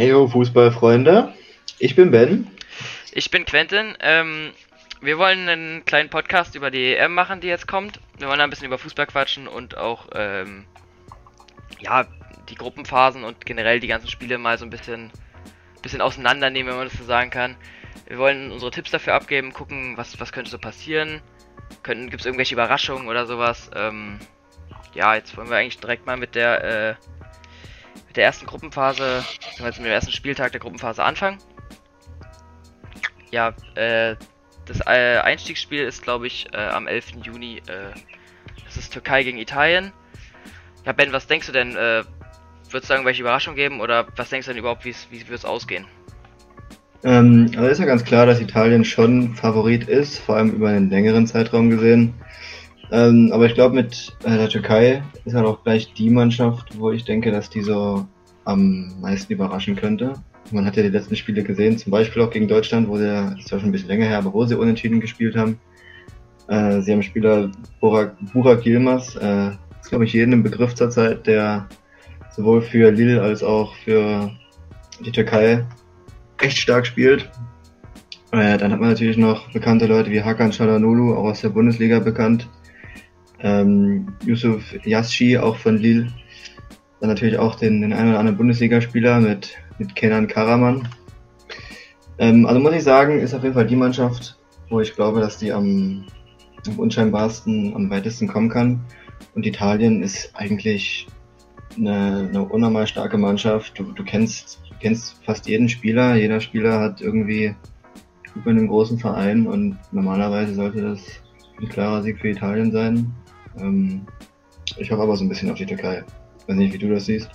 Heyo Fußballfreunde, ich bin Ben. Ich bin Quentin. Ähm, wir wollen einen kleinen Podcast über die EM machen, die jetzt kommt. Wir wollen ein bisschen über Fußball quatschen und auch ähm, ja die Gruppenphasen und generell die ganzen Spiele mal so ein bisschen, bisschen auseinandernehmen, wenn man das so sagen kann. Wir wollen unsere Tipps dafür abgeben, gucken, was, was könnte so passieren. Gibt es irgendwelche Überraschungen oder sowas? Ähm, ja, jetzt wollen wir eigentlich direkt mal mit der äh, mit der ersten Gruppenphase, beziehungsweise mit dem ersten Spieltag der Gruppenphase anfangen. Ja, äh, das äh, Einstiegsspiel ist, glaube ich, äh, am 11. Juni. Äh, das ist Türkei gegen Italien. Ja, Ben, was denkst du denn? Wird es da irgendwelche Überraschungen geben oder was denkst du denn überhaupt, wie wird es ausgehen? Ähm, also ist ja ganz klar, dass Italien schon Favorit ist, vor allem über einen längeren Zeitraum gesehen. Ähm, aber ich glaube, mit äh, der Türkei ist halt auch gleich die Mannschaft, wo ich denke, dass die so am meisten überraschen könnte. Man hat ja die letzten Spiele gesehen, zum Beispiel auch gegen Deutschland, wo sie, das ist ja schon ein bisschen länger her, aber wo sie unentschieden gespielt haben. Äh, sie haben Spieler Burak, Burak Yilmaz, äh, ist glaube ich jedem im Begriff zurzeit, der sowohl für Lille als auch für die Türkei echt stark spielt. Äh, dann hat man natürlich noch bekannte Leute wie Hakan Çalhanoğlu, auch aus der Bundesliga bekannt, ähm, Yusuf Yaschi, auch von Lille. Dann natürlich auch den, den einen oder anderen Bundesligaspieler mit, mit Kenan Karaman. Ähm, also muss ich sagen, ist auf jeden Fall die Mannschaft, wo ich glaube, dass die am, am unscheinbarsten, am weitesten kommen kann. Und Italien ist eigentlich eine, eine unnormal starke Mannschaft. Du, du kennst, kennst fast jeden Spieler. Jeder Spieler hat irgendwie über einem großen Verein und normalerweise sollte das ein klarer Sieg für Italien sein. Ähm, ich hoffe aber so ein bisschen auf die Türkei. Weiß nicht, wie du das siehst.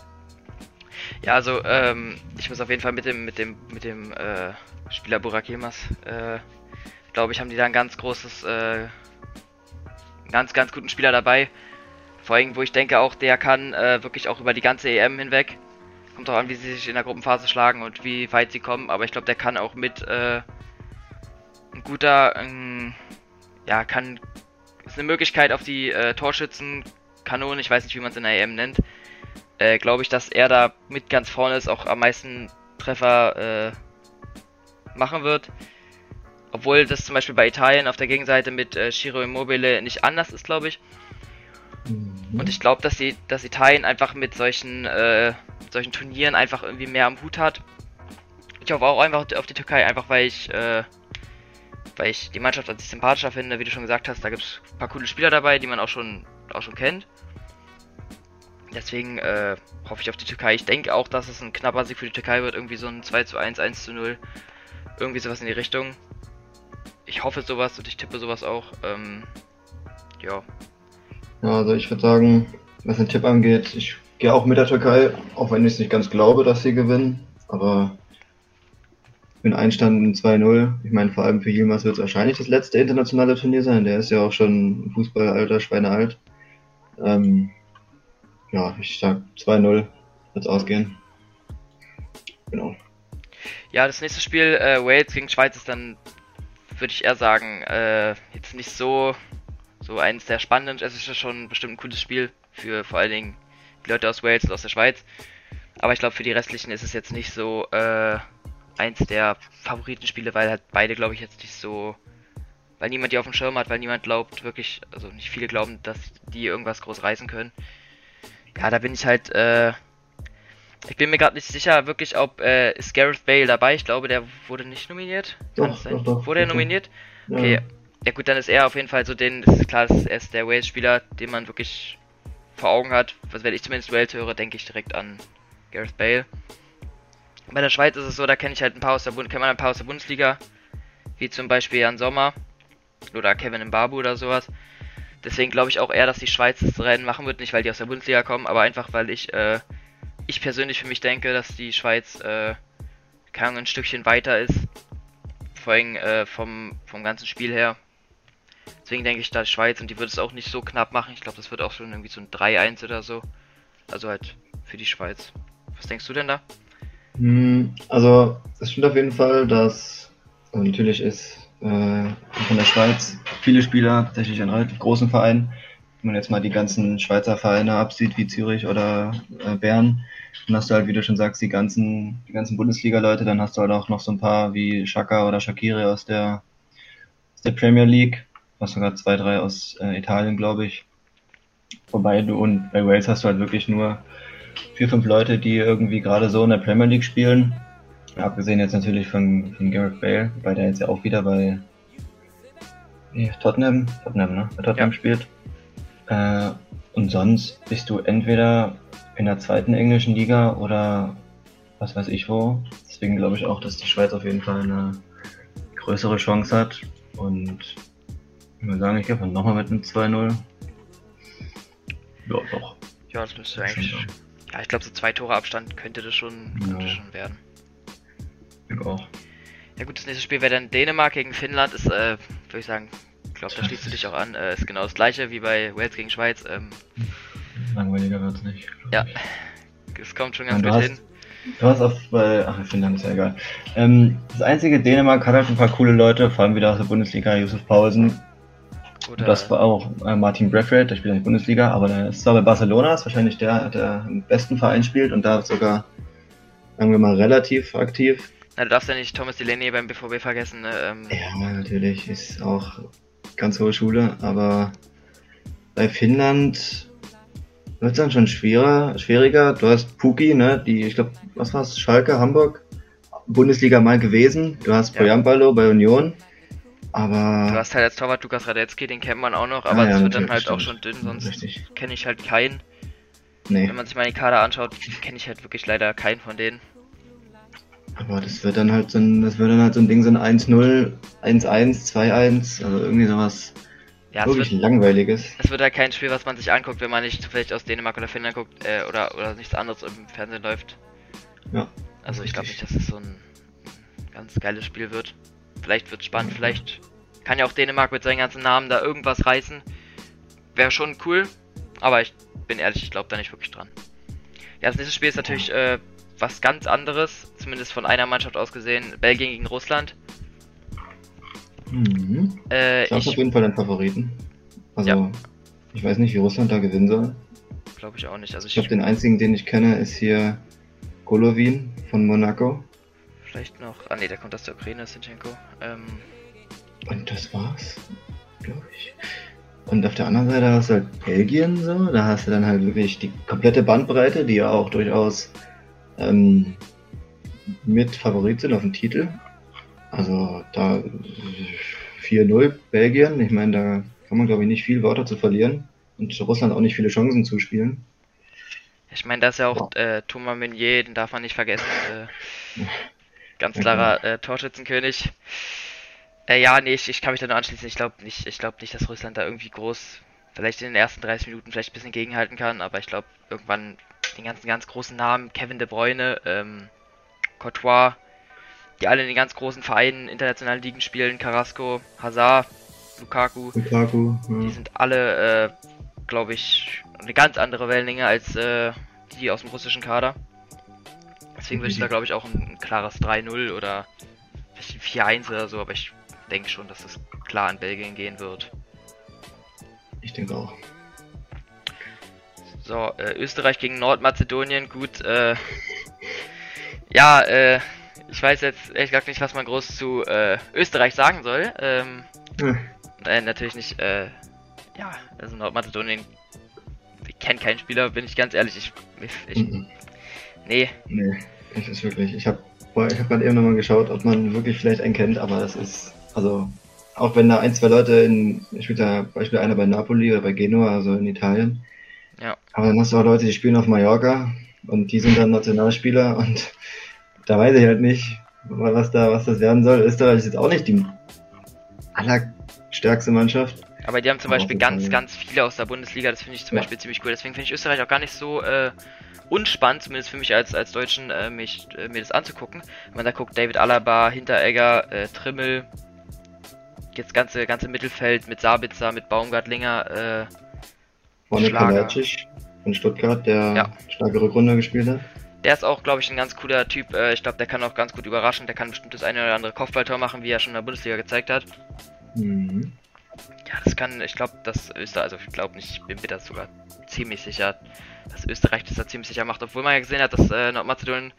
Ja, also ähm, ich muss auf jeden Fall mit dem mit dem mit dem äh, Spieler Burak Yilmaz, äh, glaube ich, haben die da ein ganz großes, äh, ganz ganz guten Spieler dabei. Vor allem, wo ich denke, auch der kann äh, wirklich auch über die ganze EM hinweg. Kommt auch an, wie sie sich in der Gruppenphase schlagen und wie weit sie kommen. Aber ich glaube, der kann auch mit äh, ein guter, ein, ja, kann ist eine Möglichkeit auf die äh, Torschützenkanone, ich weiß nicht, wie man es in der EM nennt, äh, glaube ich, dass er da mit ganz vorne ist, auch am meisten Treffer äh, machen wird. Obwohl das zum Beispiel bei Italien auf der Gegenseite mit äh, Shiro Immobile nicht anders ist, glaube ich. Mhm. Und ich glaube, dass, die, dass Italien einfach mit solchen, äh, solchen Turnieren einfach irgendwie mehr am Hut hat. Ich hoffe auch einfach auf die Türkei, einfach weil ich äh, weil ich die Mannschaft an sich sympathischer finde, wie du schon gesagt hast. Da gibt es ein paar coole Spieler dabei, die man auch schon, auch schon kennt. Deswegen äh, hoffe ich auf die Türkei. Ich denke auch, dass es ein knapper Sieg für die Türkei wird. Irgendwie so ein 2 zu 1, 1 zu 0. Irgendwie sowas in die Richtung. Ich hoffe sowas und ich tippe sowas auch. Ähm, ja. Ja, also ich würde sagen, was den Tipp angeht, ich gehe auch mit der Türkei, auch wenn ich es nicht ganz glaube, dass sie gewinnen. Aber für einen Einstand 2-0. Ich meine, vor allem für Yilmaz wird es wahrscheinlich das letzte internationale Turnier sein. Der ist ja auch schon Fußballalter, Schweinealt. Ähm, ja, ich sag 2-0 wird es ausgehen. Genau. Ja, das nächste Spiel, äh, Wales gegen Schweiz, ist dann, würde ich eher sagen, äh, jetzt nicht so, so eines der spannenden. Es ist ja schon bestimmt ein cooles Spiel für vor allen Dingen die Leute aus Wales und aus der Schweiz. Aber ich glaube, für die restlichen ist es jetzt nicht so, äh, eins der Favoritenspiele, weil halt beide, glaube ich, jetzt nicht so, weil niemand die auf dem Schirm hat, weil niemand glaubt wirklich, also nicht viele glauben, dass die irgendwas groß reißen können. Ja, da bin ich halt, äh, ich bin mir gerade nicht sicher, wirklich, ob äh, ist Gareth Bale dabei. Ich glaube, der wurde nicht nominiert. Doch, doch, doch, wurde er nominiert? Okay. Ja gut, dann ist er auf jeden Fall so den, das ist klar, er ist der Wales-Spieler, den man wirklich vor Augen hat. Was wenn ich zumindest Wales höre, denke ich direkt an Gareth Bale. Bei der Schweiz ist es so, da kenne ich halt ein paar aus der, Bund kennt man ein paar aus der Bundesliga, wie zum Beispiel Jan Sommer oder Kevin Mbabu oder sowas. Deswegen glaube ich auch eher, dass die Schweiz das Rennen machen wird, nicht weil die aus der Bundesliga kommen, aber einfach weil ich, äh, ich persönlich für mich denke, dass die Schweiz äh, ein Stückchen weiter ist, vor allem äh, vom, vom ganzen Spiel her. Deswegen denke ich, da Schweiz und die wird es auch nicht so knapp machen. Ich glaube, das wird auch schon irgendwie so ein 3-1 oder so. Also halt für die Schweiz. Was denkst du denn da? Hm, also, es stimmt auf jeden Fall, dass also natürlich ist äh, von der Schweiz viele Spieler tatsächlich in relativ großen Vereinen. Wenn man jetzt mal die ganzen Schweizer Vereine absieht, wie Zürich oder äh, Bern, dann hast du halt, wie du schon sagst, die ganzen, die ganzen Bundesliga-Leute, dann hast du halt auch noch so ein paar wie Shaka oder Shakiri aus der, aus der Premier League, was sogar zwei, drei aus äh, Italien, glaube ich. Wobei du und bei Wales hast du halt wirklich nur vier, fünf Leute, die irgendwie gerade so in der Premier League spielen. Abgesehen jetzt natürlich von, von Gareth Bale, weil der jetzt ja auch wieder bei nee, Tottenham, Tottenham, ne? Bei Tottenham ja. spielt. Äh, und sonst bist du entweder in der zweiten englischen Liga oder was weiß ich wo. Deswegen glaube ich auch, dass die Schweiz auf jeden Fall eine größere Chance hat. Und ich würde sagen, ich gehe nochmal mit einem 2-0. Ja, doch. Ja, das müsste eigentlich. Ja, ich glaube, so zwei Tore Abstand könnte das schon, könnte ja. schon werden. Ich auch. Ja gut, das nächste Spiel wäre dann Dänemark gegen Finnland. Ist, äh, würde ich sagen, ich glaube, da schließt du dich auch an. Äh, ist genau das gleiche wie bei Wales gegen Schweiz. Ähm, Langweiliger wird's nicht. Ja, es kommt schon ganz gut hin. Du hast auf, bei, ach, Finnland ist ja egal. Ähm, das einzige Dänemark hat halt ein paar coole Leute, vor allem wieder aus der Bundesliga, Josef Pausen, oder das war auch äh, Martin Braithwaite, der spielt in der Bundesliga, aber der ist zwar bei Barcelona, ist wahrscheinlich der, der im besten Verein spielt und da sogar, sagen wir mal, relativ aktiv. Na, du darfst ja nicht Thomas Delaney beim BVB vergessen. Ne? Ähm. Ja, natürlich, ist auch ganz hohe Schule, aber bei Finnland wird es dann schon schwerer, schwieriger. Du hast Puki, ne, die, ich glaube, was war's, Schalke, Hamburg, Bundesliga mal gewesen. Du hast ja. Poyampalo bei Union. Aber. Du hast halt als Torwart Lukas Radetzky, den kennt man auch noch, aber ah, das wird dann halt stimmt. auch schon dünn, sonst kenne ich halt keinen. Nee. Wenn man sich mal die Kader anschaut, kenne ich halt wirklich leider keinen von denen. Aber das wird dann halt so ein, das wird dann halt so ein Ding, so ein 1-0, 1-1, 2-1, also irgendwie sowas ja, wirklich wird, langweiliges. Es wird halt kein Spiel, was man sich anguckt, wenn man nicht vielleicht aus Dänemark oder Finnland guckt, äh, oder, oder nichts anderes im Fernsehen läuft. Ja. Also ich glaube nicht, dass es so ein ganz geiles Spiel wird. Vielleicht wird es spannend, vielleicht kann ja auch Dänemark mit seinen ganzen Namen da irgendwas reißen. Wäre schon cool, aber ich bin ehrlich, ich glaube da nicht wirklich dran. Ja, das nächste Spiel ist natürlich äh, was ganz anderes, zumindest von einer Mannschaft aus gesehen, Belgien gegen Russland. Mhm. Äh, ich habe auf jeden Fall den Favoriten. Also, ja. ich weiß nicht, wie Russland da gewinnen soll. Glaube ich auch nicht. Also ich, ich glaube, den einzigen, den ich kenne, ist hier Golovin von Monaco vielleicht noch. Ah ne, der kommt aus der Ukraine, Sinchenko. Ähm, und das war's, glaube ich. Und auf der anderen Seite hast du halt Belgien so, da hast du dann halt wirklich die komplette Bandbreite, die ja auch durchaus ähm, mit Favorit sind auf den Titel. Also da 4-0 Belgien, ich meine, da kann man glaube ich nicht viel Worte zu verlieren und Russland auch nicht viele Chancen zuspielen. Ich meine, da ist ja auch äh, Thomas Meunier, den darf man nicht vergessen. Äh, Ganz klarer äh, Torschützenkönig. Äh, ja, nee, ich, ich kann mich da nur anschließen. Ich glaube nicht, ich glaube nicht, dass Russland da irgendwie groß, vielleicht in den ersten 30 Minuten vielleicht ein bisschen gegenhalten kann, aber ich glaube irgendwann den ganzen ganz großen Namen, Kevin De Bruyne, ähm, Courtois, die alle in den ganz großen Vereinen, internationalen Ligen spielen, Carrasco, Hazard, Lukaku, Lukaku ja. die sind alle, äh, glaube ich, eine ganz andere Wellenlänge als äh, die aus dem russischen Kader. Deswegen würde ich da, glaube ich, auch ein, klares 3-0 oder 4-1 oder so, aber ich denke schon, dass es klar an Belgien gehen wird. Ich denke auch. So, äh, Österreich gegen Nordmazedonien, gut, äh, ja, äh, ich weiß jetzt ehrlich gesagt nicht, was man groß zu äh, Österreich sagen soll. Ähm, hm. äh, natürlich nicht, äh, ja, also Nordmazedonien, ich kenne keinen Spieler, bin ich ganz ehrlich, ich, ich, ich mhm. nee. Nee. Das ist wirklich. Ich habe ich hab gerade eben nochmal geschaut, ob man wirklich vielleicht einen kennt, aber das ist. Also, auch wenn da ein, zwei Leute in. Ich spiele da Beispiel einer bei Napoli oder bei Genua, also in Italien. Ja. Aber dann hast du auch Leute, die spielen auf Mallorca und die sind dann Nationalspieler und da weiß ich halt nicht, was da, was das werden soll. Österreich ist jetzt auch nicht die allerstärkste Mannschaft. Aber die haben zum Beispiel ganz, ganz viele aus der Bundesliga, das finde ich zum ja. Beispiel ziemlich cool. Deswegen finde ich Österreich auch gar nicht so äh, unspannend, zumindest für mich als, als Deutschen, äh, mich, äh, mir das anzugucken. Wenn man da guckt, David Alaba, Hinteregger, äh, Trimmel, jetzt ganze, ganze Mittelfeld mit Sabitzer, mit Baumgartlinger, äh, Vorne Kalajdzic von Stuttgart, der ja. starke Rückrunde gespielt hat. Der ist auch, glaube ich, ein ganz cooler Typ. Äh, ich glaube, der kann auch ganz gut überraschen. Der kann bestimmt das eine oder andere Kopfballtor machen, wie er schon in der Bundesliga gezeigt hat. Mhm. Ja, das kann, ich glaube, dass Österreich, also ich glaube nicht, ich bin mir da sogar ziemlich sicher, dass Österreich das da ziemlich sicher macht. Obwohl man ja gesehen hat, dass äh, Nordmazedonien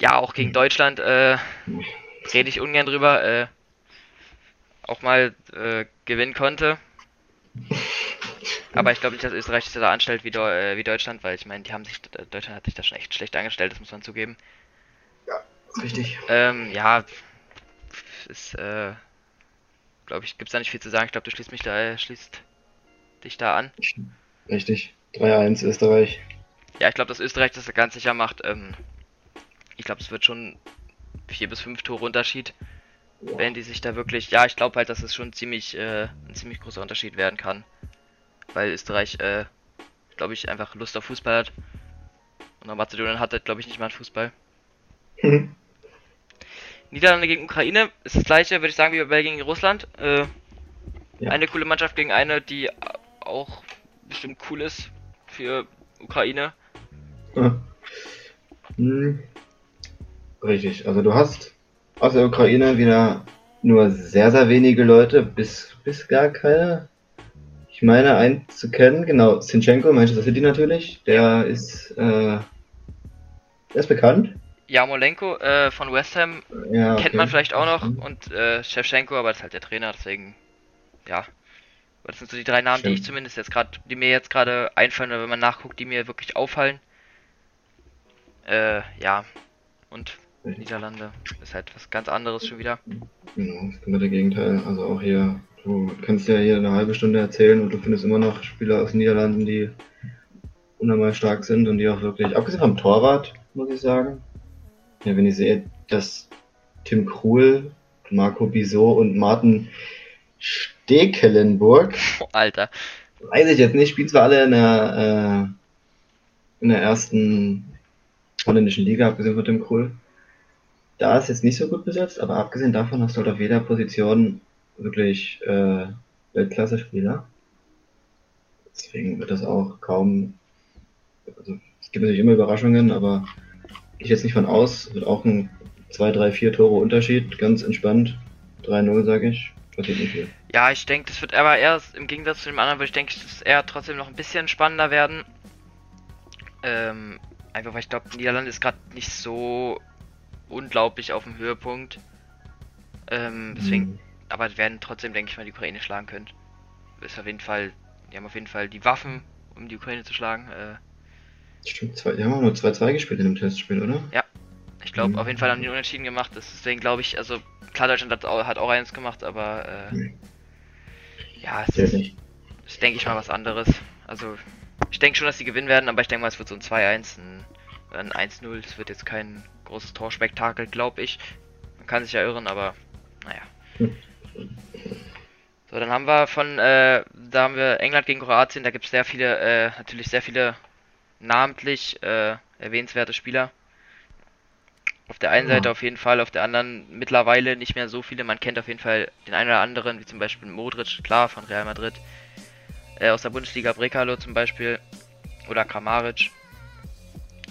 ja auch gegen Deutschland, äh, rede ich ungern drüber, äh, auch mal äh, gewinnen konnte. Aber ich glaube nicht, dass Österreich sich da anstellt wie, äh, wie Deutschland, weil ich meine, die haben sich, Deutschland hat sich da schon echt schlecht angestellt, das muss man zugeben. Ja, richtig. Ähm, ja, ist, äh, glaube ich, gibt es da nicht viel zu sagen. Ich glaube, du schließt mich da, äh, schließt dich da an. Richtig. 3-1 Österreich. Ja, ich glaube, dass Österreich das ganz sicher macht. Ähm, ich glaube, es wird schon 4 bis 5 Tore Unterschied. Ja. Wenn die sich da wirklich, ja, ich glaube halt, dass es schon ziemlich, äh, ein ziemlich großer Unterschied werden kann weil Österreich, äh, glaube ich, einfach Lust auf Fußball hat. Und Mazedonien hat, glaube ich, nicht mal einen Fußball. Niederlande gegen Ukraine ist das gleiche, würde ich sagen, wie bei Belgien gegen Russland. Äh, ja. Eine coole Mannschaft gegen eine, die auch bestimmt cool ist für Ukraine. Ja. Hm. Richtig, also du hast aus der Ukraine wieder nur sehr, sehr wenige Leute, bis, bis gar keine ich meine, einen zu kennen, genau, Sinchenko, Manchester City natürlich, der ist, äh, der ist bekannt. Jamolenko äh, von West Ham ja, kennt man vielleicht auch noch und äh, Shevchenko, aber das ist halt der Trainer, deswegen, ja. Das sind so die drei Namen, Stimmt. die ich zumindest jetzt gerade, die mir jetzt gerade einfallen, wenn man nachguckt, die mir wirklich auffallen. Äh, ja. Und Niederlande ist halt was ganz anderes schon wieder. Genau, das kommt der Gegenteil. Also auch hier Du kannst ja hier eine halbe Stunde erzählen und du findest immer noch Spieler aus den Niederlanden, die unnormal stark sind und die auch wirklich, abgesehen vom Torwart, muss ich sagen. Ja, wenn ich sehe, dass Tim Krul, Marco Bisot und Martin Stekelenburg. Alter. Weiß ich jetzt nicht, spielen zwar alle in der, äh, in der ersten holländischen Liga, abgesehen von Tim Krul. Da ist jetzt nicht so gut besetzt, aber abgesehen davon hast du halt auf jeder Position wirklich äh, Weltklasse-Spieler. Deswegen wird das auch kaum. Also, es gibt natürlich immer Überraschungen, aber ich jetzt nicht von aus. Wird auch ein 2, 3, 4 Tore Unterschied, ganz entspannt. 3-0 sage ich. Passiert nicht viel. Ja, ich denke, das wird aber eher im Gegensatz zu dem anderen, würde ich denke, es eher trotzdem noch ein bisschen spannender werden. Ähm, einfach weil ich glaube, Niederlande ist gerade nicht so unglaublich auf dem Höhepunkt. Ähm, deswegen mhm aber werden trotzdem, denke ich mal, die Ukraine schlagen können. Ist auf jeden Fall, die haben auf jeden Fall die Waffen, um die Ukraine zu schlagen. Äh, Stimmt, zwei, die haben auch nur 2-2 gespielt in dem Testspiel, oder? Ja. Ich glaube, mhm. auf jeden Fall haben die unentschieden gemacht. Deswegen glaube ich, also klar, Deutschland hat auch, hat auch eins gemacht, aber äh, mhm. ja, es ist, ist, denke ich mal, was anderes. Also, ich denke schon, dass sie gewinnen werden, aber ich denke mal, es wird so ein 2-1, ein, ein 1-0. Es wird jetzt kein großes Torspektakel, glaube ich. Man kann sich ja irren, aber naja. Mhm. So, dann haben wir von, äh, da haben wir England gegen Kroatien, da gibt es sehr viele, äh, natürlich sehr viele namentlich äh, erwähnenswerte Spieler. Auf der einen ja. Seite auf jeden Fall, auf der anderen mittlerweile nicht mehr so viele. Man kennt auf jeden Fall den einen oder anderen, wie zum Beispiel Modric, klar, von Real Madrid. Äh, aus der Bundesliga Brekalo zum Beispiel. Oder Kramaric.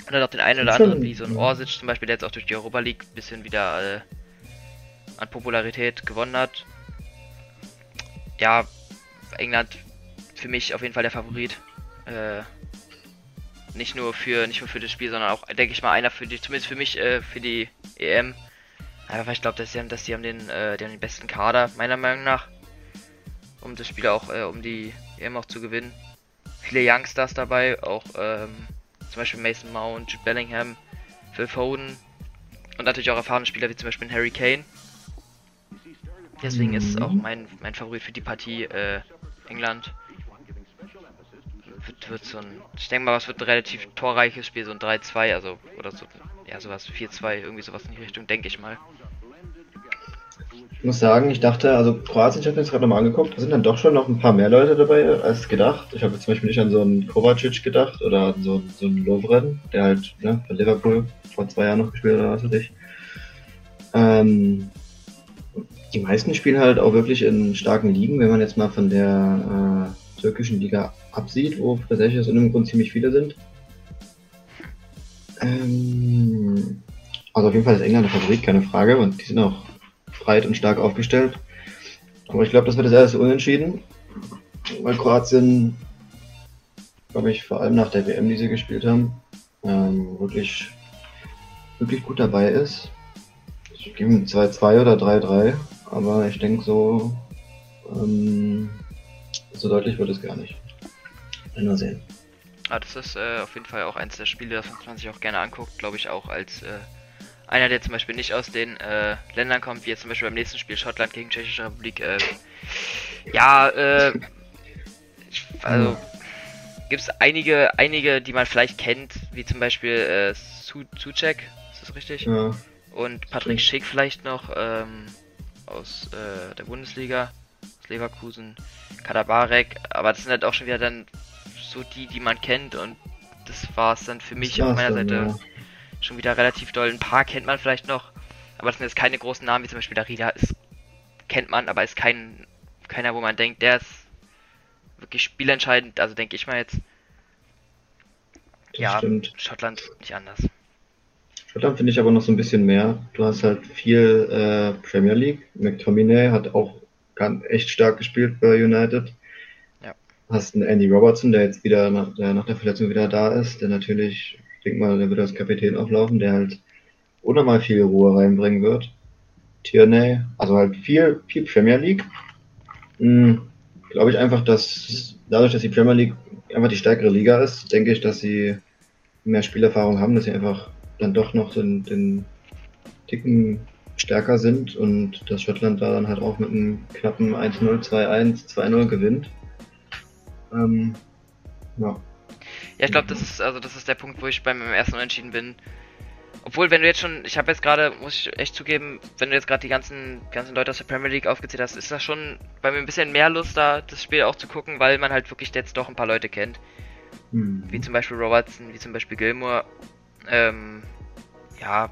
Und dann auch den einen oder anderen, wie so ein Orsic zum Beispiel, der jetzt auch durch die Europa League ein bisschen wieder äh, an Popularität gewonnen hat. Ja, England für mich auf jeden Fall der Favorit. Äh, nicht nur für nicht nur für das Spiel, sondern auch, denke ich mal, einer für die, zumindest für mich, äh, für die EM. Einfach weil ich glaube, dass sie haben, dass sie haben den, äh, die haben den besten Kader, meiner Meinung nach. Um das Spiel auch, äh, um die EM auch zu gewinnen. Viele Youngstars dabei, auch ähm, zum Beispiel Mason Mount, Jude Bellingham, Phil Foden und natürlich auch erfahrene Spieler wie zum Beispiel Harry Kane. Deswegen mhm. ist es auch mein, mein Favorit für die Partie äh, England. Wird, wird so ein, ich denke mal, was wird ein relativ torreiches Spiel, so ein 3-2, also, oder so, ja, sowas, 4-2, irgendwie sowas in die Richtung, denke ich mal. Ich muss sagen, ich dachte, also Kroatien, ich habe mir jetzt gerade nochmal angeguckt, da sind dann doch schon noch ein paar mehr Leute dabei als gedacht. Ich habe jetzt zum Beispiel nicht an so einen Kovacic gedacht oder an so, so einen Lovren, der halt ne, bei Liverpool vor zwei Jahren noch gespielt hat, oder was weiß ich. Ähm, die meisten spielen halt auch wirklich in starken Ligen, wenn man jetzt mal von der äh, türkischen Liga absieht, wo tatsächlich aus irgendeinem Grund ziemlich viele sind. Ähm, also auf jeden Fall ist England der Favorit, keine Frage. Und die sind auch breit und stark aufgestellt. Aber ich glaube, das wird das erste Unentschieden. Weil Kroatien, glaube ich, vor allem nach der WM, die sie gespielt haben, ähm, wirklich, wirklich gut dabei ist. Ich gebe 2-2 oder 3-3, aber ich denke so, ähm, so deutlich wird es gar nicht. Mal sehen. Ah, das ist äh, auf jeden Fall auch eins der Spiele, das man sich auch gerne anguckt, glaube ich auch als äh, einer, der zum Beispiel nicht aus den äh, Ländern kommt, wie jetzt zum Beispiel beim nächsten Spiel Schottland gegen Tschechische Republik. Äh, ja, äh, ich, also gibt es einige, einige, die man vielleicht kennt, wie zum Beispiel äh, Su Suchek, ist das richtig? Ja. Und Patrick Schick vielleicht noch ähm, aus äh, der Bundesliga, Leverkusen, Kadabarek, aber das sind halt auch schon wieder dann so die, die man kennt und das war es dann für mich auf meiner dann, Seite ja. schon wieder relativ doll. Ein paar kennt man vielleicht noch, aber das sind jetzt keine großen Namen, wie zum Beispiel Darida ist, kennt man, aber ist kein, keiner, wo man denkt, der ist wirklich spielentscheidend, also denke ich mal jetzt. Das ja, stimmt. Schottland nicht anders. Schottland finde ich aber noch so ein bisschen mehr. Du hast halt viel äh, Premier League. McTominay hat auch ganz, echt stark gespielt bei United. Ja. Hast einen Andy Robertson, der jetzt wieder nach der, nach der Verletzung wieder da ist, der natürlich, ich denke mal, der wird als Kapitän auflaufen, der halt unnormal viel Ruhe reinbringen wird. Tierney, also halt viel, viel Premier League. Hm, Glaube ich einfach, dass dadurch, dass die Premier League einfach die stärkere Liga ist, denke ich, dass sie mehr Spielerfahrung haben, dass sie einfach dann doch noch den, den Ticken stärker sind und dass Schottland da dann halt auch mit einem knappen 1-0, 2-1, 2-0 gewinnt. Ähm, ja. Ja, ich glaube, das ist also das ist der Punkt, wo ich beim ersten Unentschieden bin. Obwohl, wenn du jetzt schon, ich habe jetzt gerade, muss ich echt zugeben, wenn du jetzt gerade die ganzen ganzen Leute aus der Premier League aufgezählt hast, ist das schon bei mir ein bisschen mehr Lust da, das Spiel auch zu gucken, weil man halt wirklich jetzt doch ein paar Leute kennt. Mhm. Wie zum Beispiel Robertson, wie zum Beispiel Gilmore. Ähm, ja,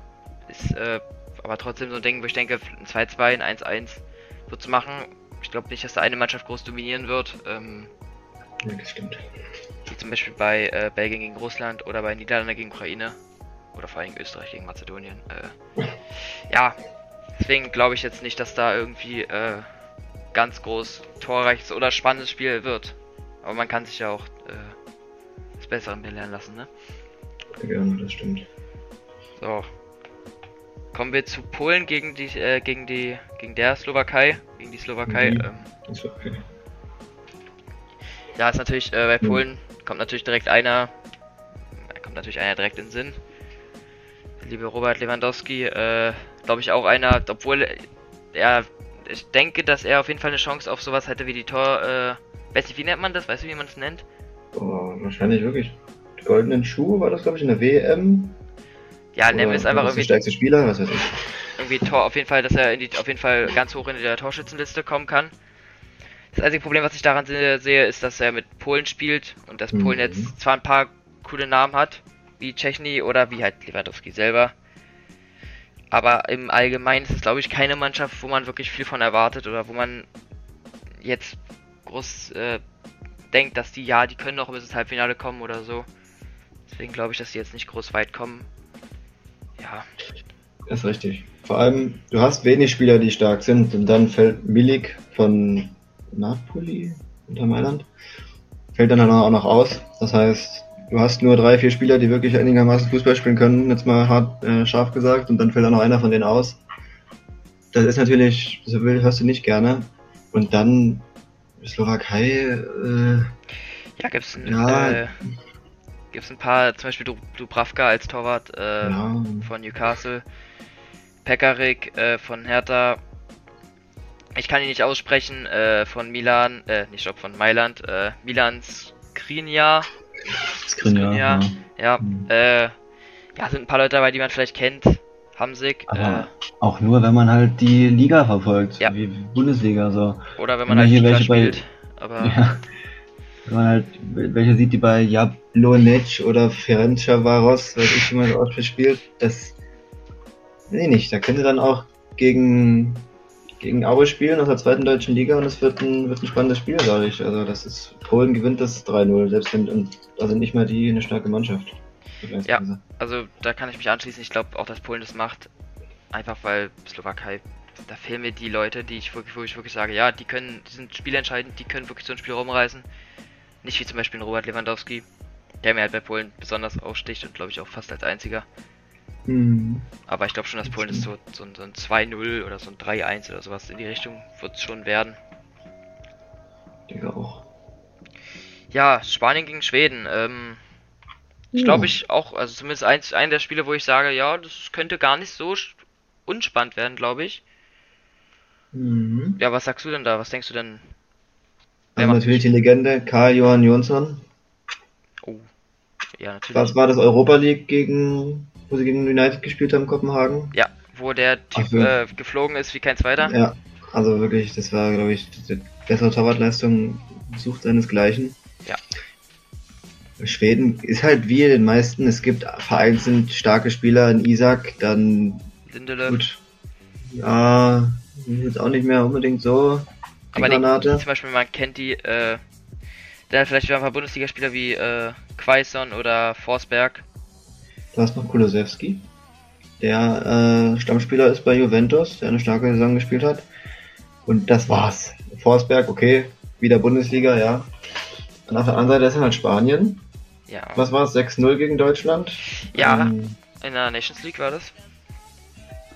ist äh, aber trotzdem so ein Ding, wo ich denke, ein 2-2, ein 1-1 wird zu machen. Ich glaube nicht, dass da eine Mannschaft groß dominieren wird. Ähm, ja, das stimmt. Wie zum Beispiel bei äh, Belgien gegen Russland oder bei Niederlande gegen Ukraine. Oder vor allem Österreich gegen Mazedonien. Äh, ja, deswegen glaube ich jetzt nicht, dass da irgendwie äh, ganz groß torreiches oder spannendes Spiel wird. Aber man kann sich ja auch äh, das Bessere lernen lassen, ne? Ja, das stimmt. So, Kommen wir zu Polen gegen die, äh, gegen die, gegen der Slowakei, gegen die Slowakei. Mhm. Ähm. Ja, ist natürlich äh, bei Polen mhm. kommt natürlich direkt einer, kommt natürlich einer direkt in den Sinn. Liebe Robert Lewandowski, äh, glaube ich auch einer, obwohl er, ich denke, dass er auf jeden Fall eine Chance auf sowas hätte wie die Tor, äh, weiß nicht, wie nennt man das? Weißt du, wie man es nennt? Oh, wahrscheinlich wirklich. Goldenen Schuhe war das, glaube ich, in der WM. Ja, nennen wir es einfach irgendwie. Der stärkste Spieler, was weiß ich. Irgendwie Tor, auf jeden Fall, dass er in die, auf jeden Fall ganz hoch in der Torschützenliste kommen kann. Das einzige Problem, was ich daran sehe, ist, dass er mit Polen spielt und dass mhm. Polen jetzt zwar ein paar coole Namen hat, wie Czechny oder wie halt Lewandowski selber. Aber im Allgemeinen ist es, glaube ich, keine Mannschaft, wo man wirklich viel von erwartet oder wo man jetzt groß äh, denkt, dass die, ja, die können noch bis ins Halbfinale kommen oder so. Deswegen glaube ich, dass die jetzt nicht groß weit kommen. Ja. Das ist richtig. Vor allem, du hast wenig Spieler, die stark sind und dann fällt Milik von Napoli unter Mailand. Fällt dann auch noch aus. Das heißt, du hast nur drei, vier Spieler, die wirklich einigermaßen Fußball spielen können, jetzt mal hart äh, scharf gesagt, und dann fällt auch noch einer von denen aus. Das ist natürlich, so will, hörst du nicht gerne. Und dann Slowakei, äh, ja, gibt's ja, äh, gibt es ein paar, zum Beispiel Dubravka als Torwart äh, ja. von Newcastle, Pekarik äh, von Hertha, ich kann ihn nicht aussprechen, äh, von Milan, äh, nicht stopp, von Mailand, äh, Milan Skriniar. Skriniar, ja. Ja, mhm. äh, ja, sind ein paar Leute dabei, die man vielleicht kennt. Hamsik. Aber äh, auch nur, wenn man halt die Liga verfolgt, ja. wie Bundesliga so. Oder wenn man wenn halt hier welche spielt. Bei, aber ja, wenn man halt welche sieht, die bei Jablonec oder Ferencvaros, weiß ich, wie man oft spielt, das. Nee, nicht. Da können sie dann auch gegen, gegen Aue spielen aus der zweiten deutschen Liga und es wird ein, wird ein spannendes Spiel, sage ich. Also, das ist. Polen gewinnt das 3-0, selbst wenn. Und da sind nicht mal die eine starke Mannschaft. Ja, also da kann ich mich anschließen. Ich glaube auch, dass Polen das macht. Einfach weil Slowakei, da fehlen mir die Leute, die ich wirklich, wo ich wirklich sage, ja, die können, die sind spielentscheidend, die können wirklich so ein Spiel rumreißen. Nicht wie zum Beispiel Robert Lewandowski, der mir halt bei Polen besonders aussticht und glaube ich auch fast als einziger. Mhm. Aber ich glaube schon, dass Polen das so, so, so ein 2-0 oder so ein 3-1 oder sowas in die Richtung wird es schon werden. Ich denke auch. Ja, Spanien gegen Schweden. Ähm, ich glaube ich auch, also zumindest eins, ein der Spiele, wo ich sage, ja, das könnte gar nicht so unspannend werden, glaube ich. Mhm. Ja, was sagst du denn da? Was denkst du denn? Also natürlich die Legende Karl Johann Jonsson. Ja, natürlich. Was war das Europa League gegen, wo sie gegen United gespielt haben, Kopenhagen? Ja, wo der Typ äh, geflogen ist wie kein zweiter. Ja, also wirklich, das war, glaube ich, die bessere Torwartleistung sucht seinesgleichen. Ja. Schweden ist halt wie den meisten, es gibt vereinzelt starke Spieler, in Isaac, dann Lindelöf. Gut. Ja, jetzt auch nicht mehr unbedingt so. Die Aber. Die, zum Beispiel, man kennt die, äh, dann vielleicht wieder ein paar Bundesligaspieler wie äh, Quaison oder Forsberg. Du hast noch Kulosewski, der äh, Stammspieler ist bei Juventus, der eine starke Saison gespielt hat. Und das war's. Forsberg, okay, wieder Bundesliga, ja. Und auf der anderen Seite ist halt Spanien. Ja. Was war es? 6-0 gegen Deutschland? Ja, ähm, in der Nations League war das.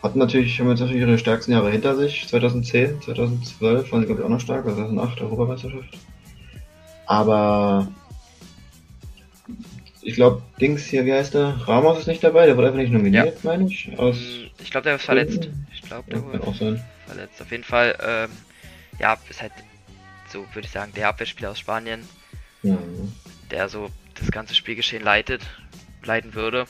Hatten natürlich, haben jetzt natürlich ihre stärksten Jahre hinter sich. 2010, 2012 waren sie, glaube ich, auch noch stark, also 2008 Europameisterschaft. Aber ich glaube, Dings hier, wie heißt der? Ramos ist nicht dabei, der wurde einfach nicht nominiert, ja. meine ich. Aus hm, ich glaube, der ist verletzt. Ich glaube, der ja, wurde auch sein. verletzt. Auf jeden Fall, ähm, ja, ist halt so, würde ich sagen, der Abwehrspieler aus Spanien, ja. der so das ganze Spielgeschehen leitet, leiten würde.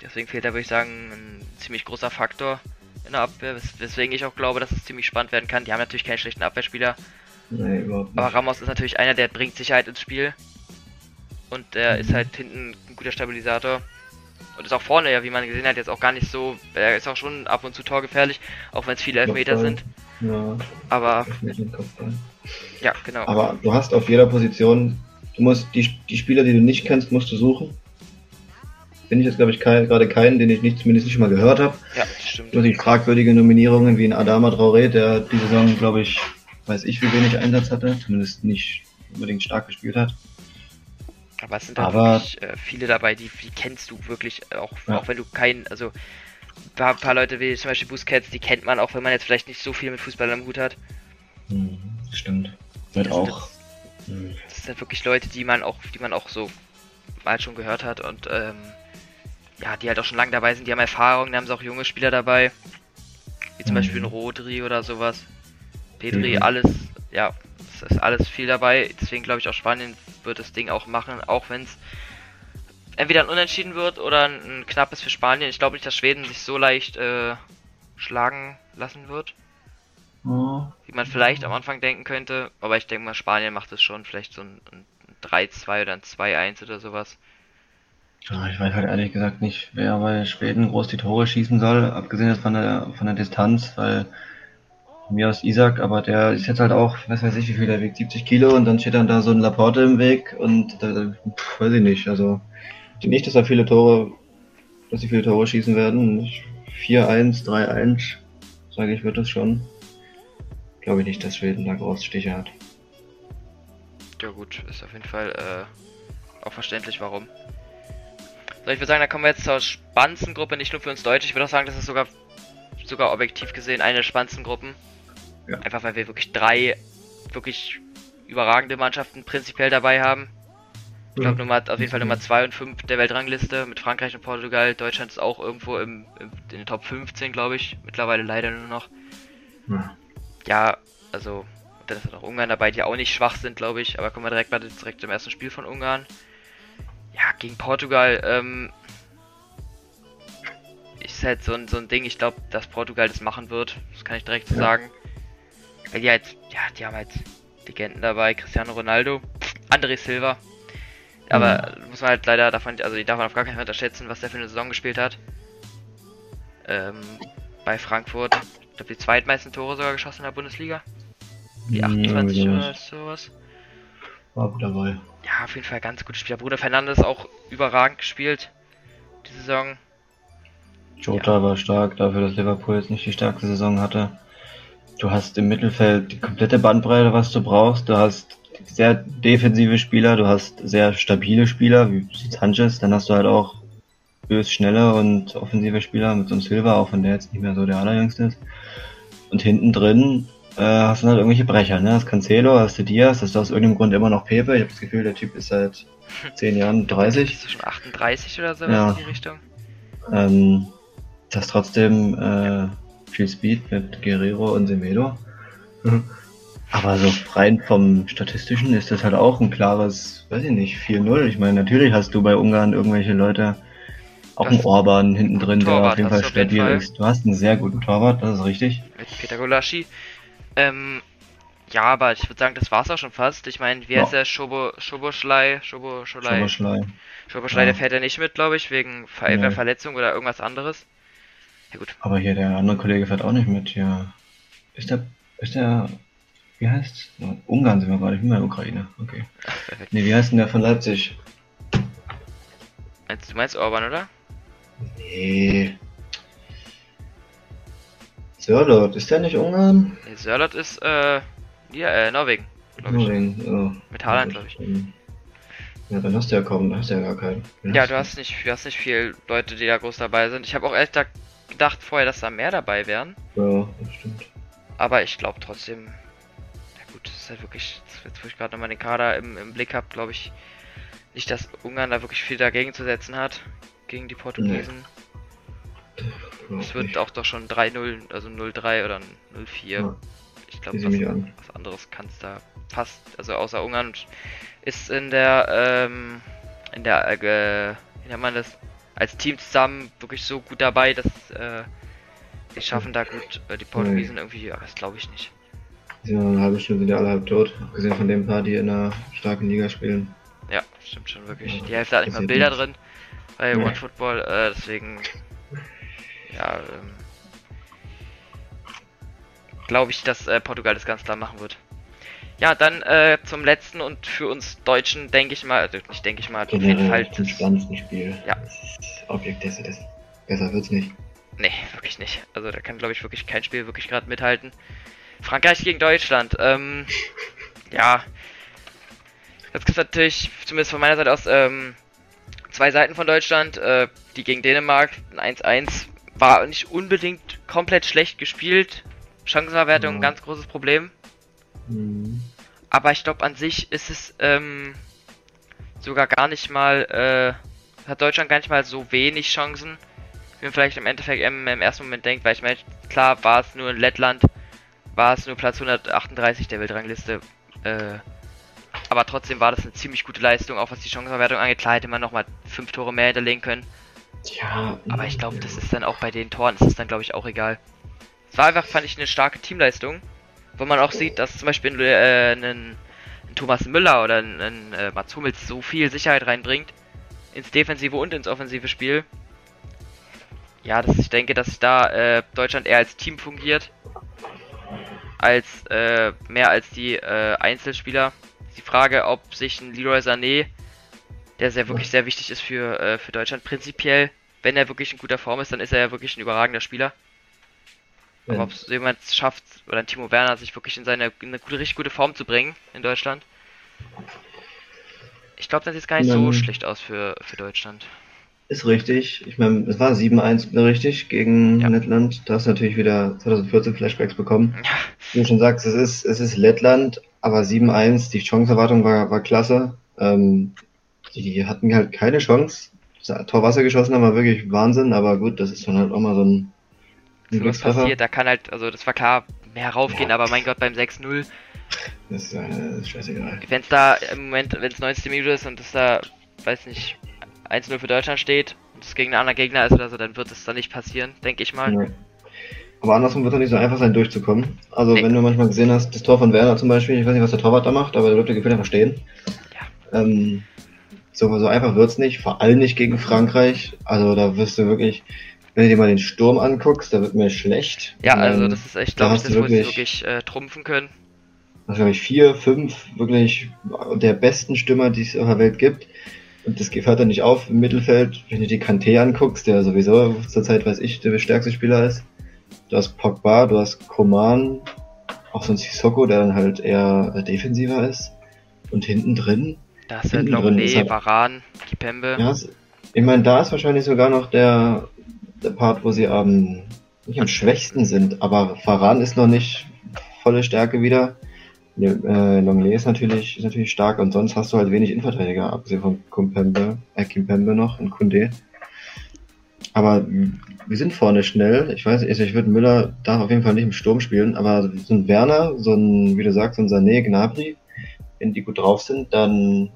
Deswegen fehlt da, würde ich sagen, ein ziemlich großer Faktor in der Abwehr, weswegen ich auch glaube, dass es ziemlich spannend werden kann. Die haben natürlich keinen schlechten Abwehrspieler. Nee, überhaupt nicht. Aber Ramos ist natürlich einer, der bringt Sicherheit ins Spiel. Und der mhm. ist halt hinten ein guter Stabilisator. Und ist auch vorne, ja, wie man gesehen hat, jetzt auch gar nicht so. Er ist auch schon ab und zu torgefährlich, auch wenn es viele Elfmeter sind. Ja. Aber. Ja, genau. Aber du hast auf jeder Position, du musst die, die Spieler, die du nicht kennst, musst du suchen bin ich jetzt, glaube ich, kein, gerade keinen, den ich nicht, zumindest nicht mal gehört habe. Ja, stimmt. Durch fragwürdige Nominierungen wie ein Adama Traoré, der die Saison, glaube ich, weiß ich, wie wenig Einsatz hatte, zumindest nicht unbedingt stark gespielt hat. Aber es sind halt Aber, wirklich äh, viele dabei, die, die kennst du wirklich, auch, ja. auch wenn du keinen, also ein paar, paar, Leute wie zum Beispiel Busquets, die kennt man auch, wenn man jetzt vielleicht nicht so viel mit Fußball am Hut hat. Hm, stimmt. Wird das auch. Sind, hm. das sind wirklich Leute, die man auch, die man auch so mal schon gehört hat und ähm, ja, die halt auch schon lange dabei sind, die haben Erfahrung, da haben sie auch junge Spieler dabei. Wie zum mhm. Beispiel ein Rodri oder sowas. Pedri, mhm. alles, ja, es ist alles viel dabei. Deswegen glaube ich auch Spanien wird das Ding auch machen, auch wenn es entweder ein Unentschieden wird oder ein, ein knappes für Spanien. Ich glaube nicht, dass Schweden sich so leicht äh, schlagen lassen wird. Oh. Wie man vielleicht am Anfang denken könnte. Aber ich denke mal, Spanien macht es schon. Vielleicht so ein, ein 3-2 oder ein 2-1 oder sowas. Ja, ich weiß halt ehrlich gesagt nicht, wer bei Schweden groß die Tore schießen soll, abgesehen von der, von der Distanz, weil mir aus Isaac, aber der ist jetzt halt auch, was weiß ich, wie viel der wiegt, 70 Kilo und dann steht dann da so ein Laporte im Weg und da, pff, weiß ich nicht, also ich denke nicht, dass er viele Tore, dass sie viele Tore schießen werden. 4-1, 3-1, sage ich, wird das schon. Glaube ich nicht, dass Schweden da groß Stiche hat. Ja gut, ist auf jeden Fall äh, auch verständlich, warum. So, ich würde sagen, da kommen wir jetzt zur spannendsten Gruppe, nicht nur für uns Deutsche. Ich würde auch sagen, das ist sogar, sogar objektiv gesehen eine der spannendsten Gruppen. Ja. Einfach weil wir wirklich drei wirklich überragende Mannschaften prinzipiell dabei haben. Ich glaube, Nummer, auf jeden Fall Nummer 2 und 5 der Weltrangliste mit Frankreich und Portugal. Deutschland ist auch irgendwo im, im in den Top 15, glaube ich. Mittlerweile leider nur noch. Ja, ja also, dann ist auch Ungarn dabei, die auch nicht schwach sind, glaube ich. Aber kommen wir direkt mal direkt zum ersten Spiel von Ungarn ja, gegen Portugal, ähm, ist halt so ein, so ein Ding, ich glaube, dass Portugal das machen wird. Das kann ich direkt ja. sagen. Weil die halt, ja, die haben halt Legenden dabei, Cristiano Ronaldo, André Silva. Aber mhm. muss man halt leider davon, also die darf man auf gar keinen Fall unterschätzen, was der für eine Saison gespielt hat. Ähm, bei Frankfurt, ich glaube, die zweitmeisten Tore sogar geschossen in der Bundesliga. Die 28 ja, oder sowas. War dabei ja, auf jeden Fall ganz gutes Spiel. Bruder Fernandes auch überragend gespielt. die Saison. Jota ja. war stark, dafür, dass Liverpool jetzt nicht die stärkste Saison hatte. Du hast im Mittelfeld die komplette Bandbreite, was du brauchst. Du hast sehr defensive Spieler, du hast sehr stabile Spieler, wie Sanchez, dann hast du halt auch bös schnelle und offensive Spieler mit so einem Silver, auch wenn der jetzt nicht mehr so der allerjüngste ist. Und hinten drin äh, hast du halt irgendwelche Brecher, ne? Das Cancelo, hast du Diaz, das ist aus irgendeinem Grund immer noch Pepe. Ich habe das Gefühl, der Typ ist seit 10 Jahren 30. Ist schon 38 oder so ja. in die Richtung? Ähm, das ist trotzdem äh, viel Speed mit Guerrero und Semedo. Aber so rein vom Statistischen ist das halt auch ein klares, weiß ich nicht, 4-0. Ich meine, natürlich hast du bei Ungarn irgendwelche Leute, auch ein Orban hinten drin, der auf jeden Fall stabil ist. Du hast einen sehr guten Torwart, das ist richtig. Mit Peter Golaschi. Ähm, ja, aber ich würde sagen, das war's auch schon fast. Ich meine, wie ja. heißt der? Schobo, Schoboschlei? Schobo? Schoboschlei. Schoboschlei, ja. der fährt ja nicht mit, glaube ich, wegen Ver nee. Verletzung oder irgendwas anderes. Ja, gut. Aber hier, der andere Kollege fährt auch nicht mit, ja. Ist der, ist der, wie heißt's? Ungarn sind wir gerade, ich bin mal in Ukraine, okay. nee, wie heißt denn der von Leipzig? Meinst, du meinst Orban, oder? Nee. Sörlot, ist der nicht Ungarn? Nee, Sörlot ist, äh, ja, äh, Norwegen. Norwegen, ja. Mit Haaland, glaube ich. Ja, dann hast du ja kaum, dann hast du ja gar keinen. Den ja, du hast nicht, du hast nicht viel Leute, die da groß dabei sind. Ich habe auch ehrlich gedacht vorher, dass da mehr dabei wären. Ja, das stimmt. Aber ich glaube trotzdem, ja gut, das ist halt wirklich, jetzt wo ich gerade nochmal den Kader im, im Blick habe, glaube ich nicht, dass Ungarn da wirklich viel dagegen zu setzen hat gegen die Portugiesen. Nee. Es wird nicht. auch doch schon 3-0, also 0-3 oder 0-4. Ja. Ich glaube, was, was, anderes kann es da fast, also außer Ungarn ist in der, ähm, in der, äh, wie nennt man das, als Team zusammen wirklich so gut dabei, dass äh, die schaffen da gut äh, die Portugiesen nee. irgendwie, aber das glaube ich nicht. Die sind eine halbe Stunde sind ja alle halb tot, abgesehen von dem paar, die in einer starken Liga spielen. Ja, stimmt schon wirklich. Die Hälfte hat nicht mal Bilder nicht. drin bei nee. OneFootball, äh, deswegen ja, ähm, glaube ich, dass äh, Portugal das ganz klar machen wird. Ja, dann äh, zum letzten und für uns Deutschen denke ich mal, also nicht denke ich mal, auf jeden Fall das spannendste Spiel. Ja. Objekt das besser wird's nicht. Nee, wirklich nicht. Also da kann glaube ich wirklich kein Spiel wirklich gerade mithalten. Frankreich gegen Deutschland. Ähm, ja. Das ist natürlich, zumindest von meiner Seite aus, ähm, zwei Seiten von Deutschland. Äh, die gegen Dänemark, ein 1-1, war nicht unbedingt komplett schlecht gespielt. Chancenverwertung, ein ganz großes Problem. Mhm. Aber ich glaube, an sich ist es ähm, sogar gar nicht mal, äh, hat Deutschland gar nicht mal so wenig Chancen, wie man vielleicht im Endeffekt im, im ersten Moment denkt, weil ich meine, klar war es nur in Lettland, war es nur Platz 138 der Weltrangliste, äh, aber trotzdem war das eine ziemlich gute Leistung, auch was die Chancenverwertung angeht. Klar hätte man nochmal fünf Tore mehr hinterlegen können. Ja. Aber ich glaube, das ist dann auch bei den Toren, das ist dann glaube ich auch egal. Es war einfach, fand ich, eine starke Teamleistung, wo man auch sieht, dass zum Beispiel äh, ein, Thomas Müller oder ein, ein äh, Mats Hummels so viel Sicherheit reinbringt ins defensive und ins offensive Spiel. Ja, das, ich denke, dass da äh, Deutschland eher als Team fungiert, als äh, mehr als die äh, Einzelspieler die Frage, ob sich ein Leroy Sané, der sehr wirklich sehr wichtig ist für, äh, für Deutschland, prinzipiell, wenn er wirklich in guter Form ist, dann ist er ja wirklich ein überragender Spieler. Aber ob es jemand schafft, oder Timo Werner, sich wirklich in seine in eine gute, richtig gute Form zu bringen in Deutschland. Ich glaube, das sieht gar nicht so schlecht aus für, für Deutschland. Ist richtig. Ich meine, es war 7-1 richtig gegen ja. Lettland. Da hast du natürlich wieder 2014 Flashbacks bekommen. Ja. Wie du schon sagst, es ist, es ist Lettland, aber 7-1, die Chanceerwartung war, war klasse. Ähm, die hatten halt keine Chance. Torwasser geschossen haben war wirklich Wahnsinn, aber gut, das ist dann halt auch mal so ein, ein was passiert, da kann halt, also das war klar, mehr raufgehen, ja. aber mein Gott, beim 6-0. Das ist, äh, das ist scheißegal. Wenn es da im Moment, wenn es 90 Minuten ist und es da, weiß nicht, 1-0 für Deutschland steht und es gegen einen anderen Gegner ist oder so, dann wird es da nicht passieren, denke ich mal. Ja. Aber andersrum wird es nicht so einfach sein, durchzukommen. Also, nee. wenn du manchmal gesehen hast, das Tor von Werner zum Beispiel, ich weiß nicht, was der Torwart da macht, aber der wird gefühlt einfach stehen. Ja. Ähm, so, so einfach wird's nicht, vor allem nicht gegen Frankreich. Also, da wirst du wirklich, wenn du dir mal den Sturm anguckst, da wird mir schlecht. Ja, also, das ist echt, glaube ich, das, wo sie wirklich äh, trumpfen können. Das glaube ich vier, fünf wirklich der besten Stürmer, die es auf der Welt gibt. Und das hört dann nicht auf im Mittelfeld, wenn du die Kanté anguckst, der sowieso zurzeit, weiß ich, der stärkste Spieler ist. Du hast Pogba, du hast Koman, auch so ein Sissoko, der dann halt eher defensiver ist. Und hinten drin. Da ist halt Longley, halt, Varan, Kipembe. Ja, ich meine, da ist wahrscheinlich sogar noch der, der Part, wo sie am, nicht am schwächsten sind, aber Varan ist noch nicht volle Stärke wieder. Äh, Longley ist natürlich, ist natürlich stark und sonst hast du halt wenig Innenverteidiger, abgesehen von Kumpembe, äh, Kimpembe noch und Kunde. Aber wir sind vorne schnell. Ich weiß nicht, ich würde Müller darf auf jeden Fall nicht im Sturm spielen, aber so ein Werner, so ein, wie du sagst, so ein Sané, Gnabry, wenn die gut drauf sind, dann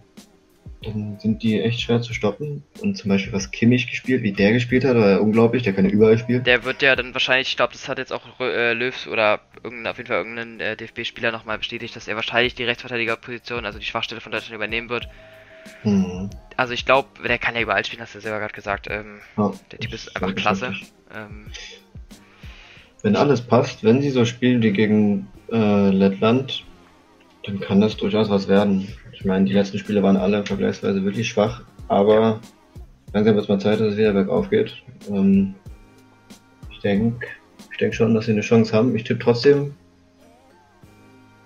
dann sind die echt schwer zu stoppen. Und zum Beispiel, was Kimmich gespielt, wie der gespielt hat, war unglaublich, der kann ja überall spielen. Der wird ja dann wahrscheinlich, ich glaube, das hat jetzt auch äh, Löws oder irgendein, auf jeden Fall irgendein äh, DFB-Spieler nochmal bestätigt, dass er wahrscheinlich die Rechtsverteidigerposition, also die Schwachstelle von Deutschland übernehmen wird. Mhm. Also ich glaube, der kann ja überall spielen, hast du ja selber gerade gesagt. Ähm, ja, der Typ ist einfach klasse. Ähm, wenn alles passt, wenn sie so spielen wie gegen äh, Lettland, dann kann das durchaus was werden. Ich meine, die letzten Spiele waren alle vergleichsweise wirklich schwach, aber langsam wird es mal Zeit, dass es wieder bergauf geht. Ähm, ich denke ich denk schon, dass sie eine Chance haben. Ich tippe trotzdem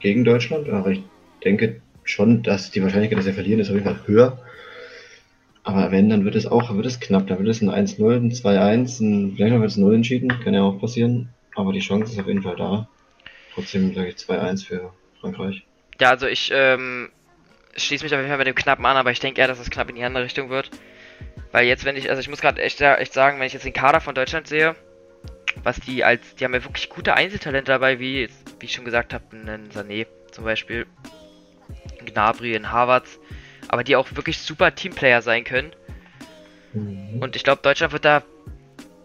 gegen Deutschland, aber ich denke schon, dass die Wahrscheinlichkeit, dass sie verlieren, ist auf jeden Fall höher. Aber wenn, dann wird es auch, wird es knapp. Dann wird es ein 1-0, ein 2-1, ein, vielleicht noch wird es 0 entschieden, kann ja auch passieren. Aber die Chance ist auf jeden Fall da. Trotzdem sage ich 2-1 für Frankreich. Ja, also ich ähm, schließe mich auf jeden Fall mit dem Knappen an, aber ich denke eher, dass es knapp in die andere Richtung wird. Weil jetzt, wenn ich, also ich muss gerade echt, echt sagen, wenn ich jetzt den Kader von Deutschland sehe, was die als, die haben ja wirklich gute Einzeltalente dabei, wie, wie ich schon gesagt habe, einen Sané zum Beispiel, einen Gnabry, einen Harvards, aber die auch wirklich super Teamplayer sein können. Mhm. Und ich glaube, Deutschland wird da,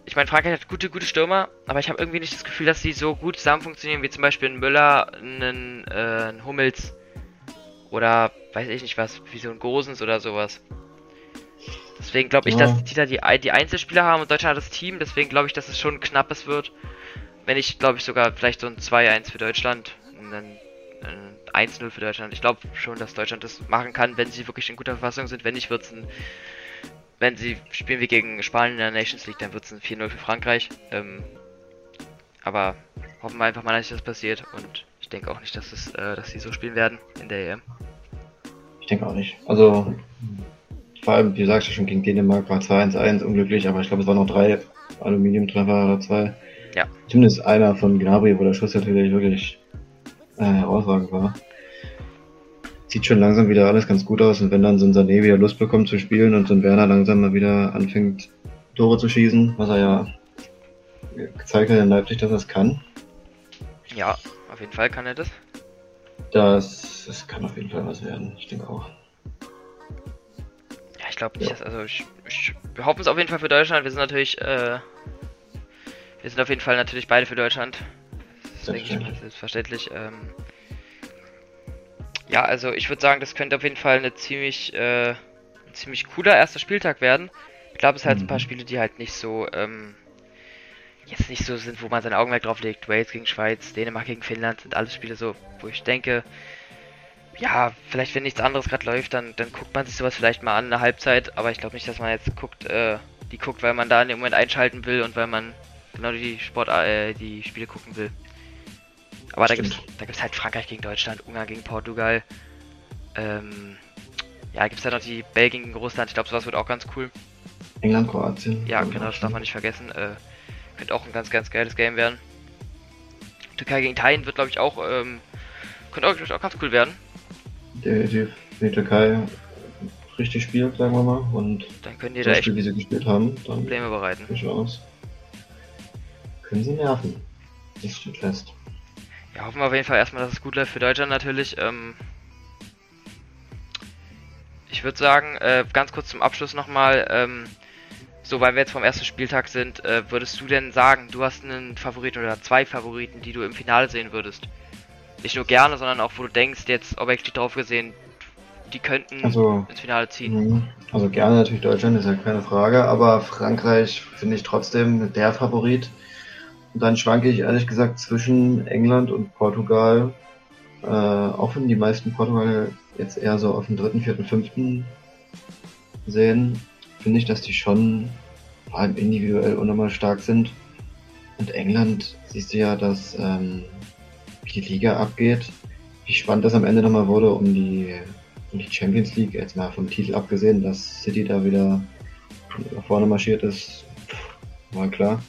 ich meine, Frankreich hat gute, gute Stürmer, aber ich habe irgendwie nicht das Gefühl, dass sie so gut zusammen funktionieren, wie zum Beispiel ein Müller, einen, äh, ein Hummels oder weiß ich nicht was, wie so ein Gosens oder sowas. Deswegen glaube ich, ja. dass die da die, die Einzelspieler haben und Deutschland hat das Team, deswegen glaube ich, dass es schon ein knappes wird. Wenn ich, glaube ich, sogar vielleicht so ein 2-1 für Deutschland, ein, ein 1-0 für Deutschland. Ich glaube schon, dass Deutschland das machen kann, wenn sie wirklich in guter Verfassung sind. Wenn nicht, wird es ein. Wenn sie spielen wie gegen Spanien in der Nations League, dann wird es ein 4-0 für Frankreich. Ähm, aber hoffen wir einfach mal, dass das passiert und denke auch nicht, dass es, äh, dass sie so spielen werden in der EM denke auch nicht. Also, vor allem, wie sagst du schon, gegen Dänemark war 2-1-1 unglücklich, aber ich glaube, es waren noch drei Aluminiumtreffer oder zwei. Ja. Zumindest einer von Gnabry, wo der Schuss natürlich wirklich äh, herausragend war. Sieht schon langsam wieder alles ganz gut aus und wenn dann so ein Sané wieder Lust bekommt zu spielen und so ein Werner langsam mal wieder anfängt, Tore zu schießen, was er ja gezeigt hat in Leipzig, dass er es kann. Ja, auf jeden Fall kann er das. Das, das kann auf jeden Fall was werden. Ich denke auch. Ja, ich glaube nicht, ja. dass, also ich, ich, wir hoffen es auf jeden Fall für Deutschland. Wir sind natürlich, äh, wir sind auf jeden Fall natürlich beide für Deutschland. Das denke ich mal selbstverständlich. Ähm, ja, also ich würde sagen, das könnte auf jeden Fall eine ziemlich, äh, ein ziemlich cooler erster Spieltag werden. Ich glaube, es sind halt mhm. ein paar mhm. Spiele, die halt nicht so, ähm, jetzt nicht so sind, wo man sein Augenmerk drauf legt. Wales gegen Schweiz, Dänemark gegen Finnland sind alles Spiele so, wo ich denke, ja, vielleicht wenn nichts anderes gerade läuft, dann, dann guckt man sich sowas vielleicht mal an, eine Halbzeit, aber ich glaube nicht, dass man jetzt guckt, äh, die guckt, weil man da in dem Moment einschalten will und weil man genau die Sport, äh, die Spiele gucken will. Aber da gibt's, da gibt's halt Frankreich gegen Deutschland, Ungarn gegen Portugal, ähm, ja, gibt's da noch die Belgien gegen Russland, ich glaube sowas wird auch ganz cool. England, Kroatien. Ja, genau, das darf man nicht vergessen. Äh, könnte auch ein ganz, ganz geiles Game werden. Türkei gegen Italien wird, glaube ich, auch, ähm, könnte auch, auch ganz cool werden. Definitiv. Die Türkei richtig spielt, sagen wir mal. Und dann können die da echt Spiel, wie sie gespielt haben, dann Probleme bereiten. Durchaus. Können sie nerven. Das steht fest. Ja, hoffen wir auf jeden Fall erstmal, dass es gut läuft für Deutschland natürlich. Ähm, ich würde sagen, äh, ganz kurz zum Abschluss nochmal, ähm, so, weil wir jetzt vom ersten Spieltag sind, äh, würdest du denn sagen, du hast einen Favoriten oder zwei Favoriten, die du im Finale sehen würdest? Nicht nur gerne, sondern auch, wo du denkst, jetzt objektiv drauf gesehen, die könnten also, ins Finale ziehen. Mhm. Also gerne natürlich Deutschland, ist ja keine Frage, aber Frankreich finde ich trotzdem der Favorit. Und dann schwanke ich ehrlich gesagt zwischen England und Portugal. Äh, auch wenn die meisten Portugal jetzt eher so auf den dritten, vierten, fünften sehen, finde ich, dass die schon vor allem individuell unnormal stark sind. Und England siehst du ja, dass ähm, die Liga abgeht, wie spannend das am Ende nochmal wurde um die, um die Champions League, jetzt mal vom Titel abgesehen, dass City da wieder nach vorne marschiert ist, war klar.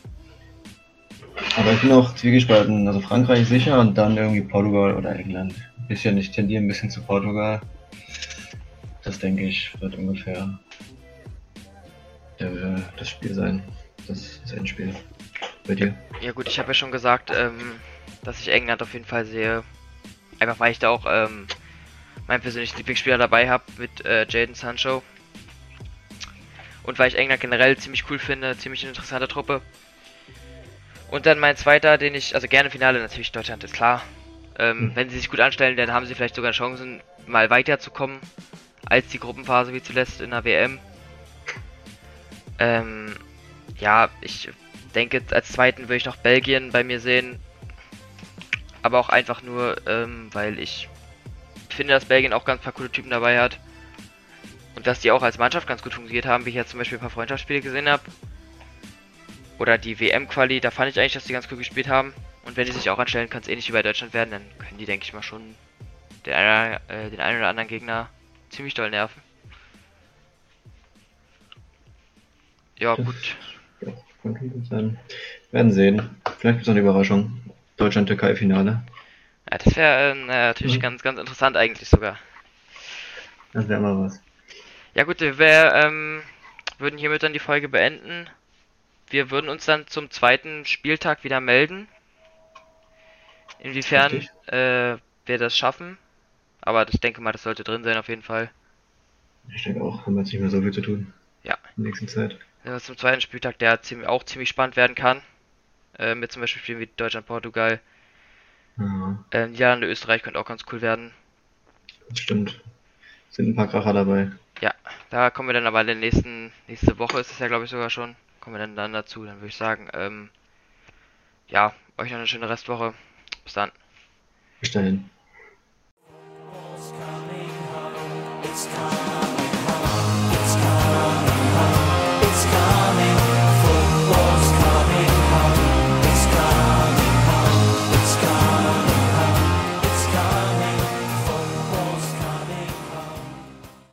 Aber ich bin auch zwiegespalten. Also Frankreich sicher und dann irgendwie Portugal oder England. Bisschen, ich tendiere ein bisschen zu Portugal. Das denke ich, wird ungefähr der, das Spiel sein. Das, das Endspiel. Bei dir? Ja gut, ich habe ja schon gesagt, ähm, dass ich England auf jeden Fall sehe. Einfach weil ich da auch ähm, meinen persönlichen Lieblingsspieler dabei habe mit äh, Jaden Sancho. Und weil ich England generell ziemlich cool finde, ziemlich interessante Truppe. Und dann mein zweiter, den ich, also gerne Finale natürlich Deutschland, ist klar. Ähm, mhm. Wenn sie sich gut anstellen, dann haben sie vielleicht sogar Chancen, mal weiterzukommen als die Gruppenphase wie zuletzt in der WM. Ähm, ja, ich denke, als zweiten würde ich noch Belgien bei mir sehen. Aber auch einfach nur, ähm, weil ich finde, dass Belgien auch ganz paar coole Typen dabei hat. Und dass die auch als Mannschaft ganz gut funktioniert haben, wie ich jetzt zum Beispiel ein paar Freundschaftsspiele gesehen habe. Oder die WM-Quali, da fand ich eigentlich, dass die ganz cool gespielt haben. Und wenn die sich auch anstellen, kann es ähnlich wie bei Deutschland werden, dann können die, denke ich mal, schon den, äh, den einen oder anderen Gegner ziemlich doll nerven. Ja, gut. Gut sein. Werden sehen. Vielleicht gibt es noch eine Überraschung. Deutschland-Türkei-Finale. Ja, das wäre äh, natürlich mhm. ganz, ganz interessant eigentlich sogar. Das wäre mal was. Ja gut, wir ähm, würden hiermit dann die Folge beenden. Wir würden uns dann zum zweiten Spieltag wieder melden. Inwiefern äh, wir das schaffen. Aber ich denke mal, das sollte drin sein auf jeden Fall. Ich denke auch, haben wir jetzt nicht mehr so viel zu tun. Ja. In der nächsten Zeit. Ja, zum zweiten Spieltag, der ziemlich, auch ziemlich spannend werden kann. Äh, mit zum Beispiel Spielen wie Deutschland, Portugal. Ja. Äh, Niederlande, Österreich könnte auch ganz cool werden. Stimmt. Sind ein paar Kracher dabei. Ja, da kommen wir dann aber in der nächsten, nächste Woche ist es ja glaube ich sogar schon. Kommen wir dann, dann dazu. Dann würde ich sagen, ähm, ja, euch noch eine schöne Restwoche. Bis dann. Bis dahin.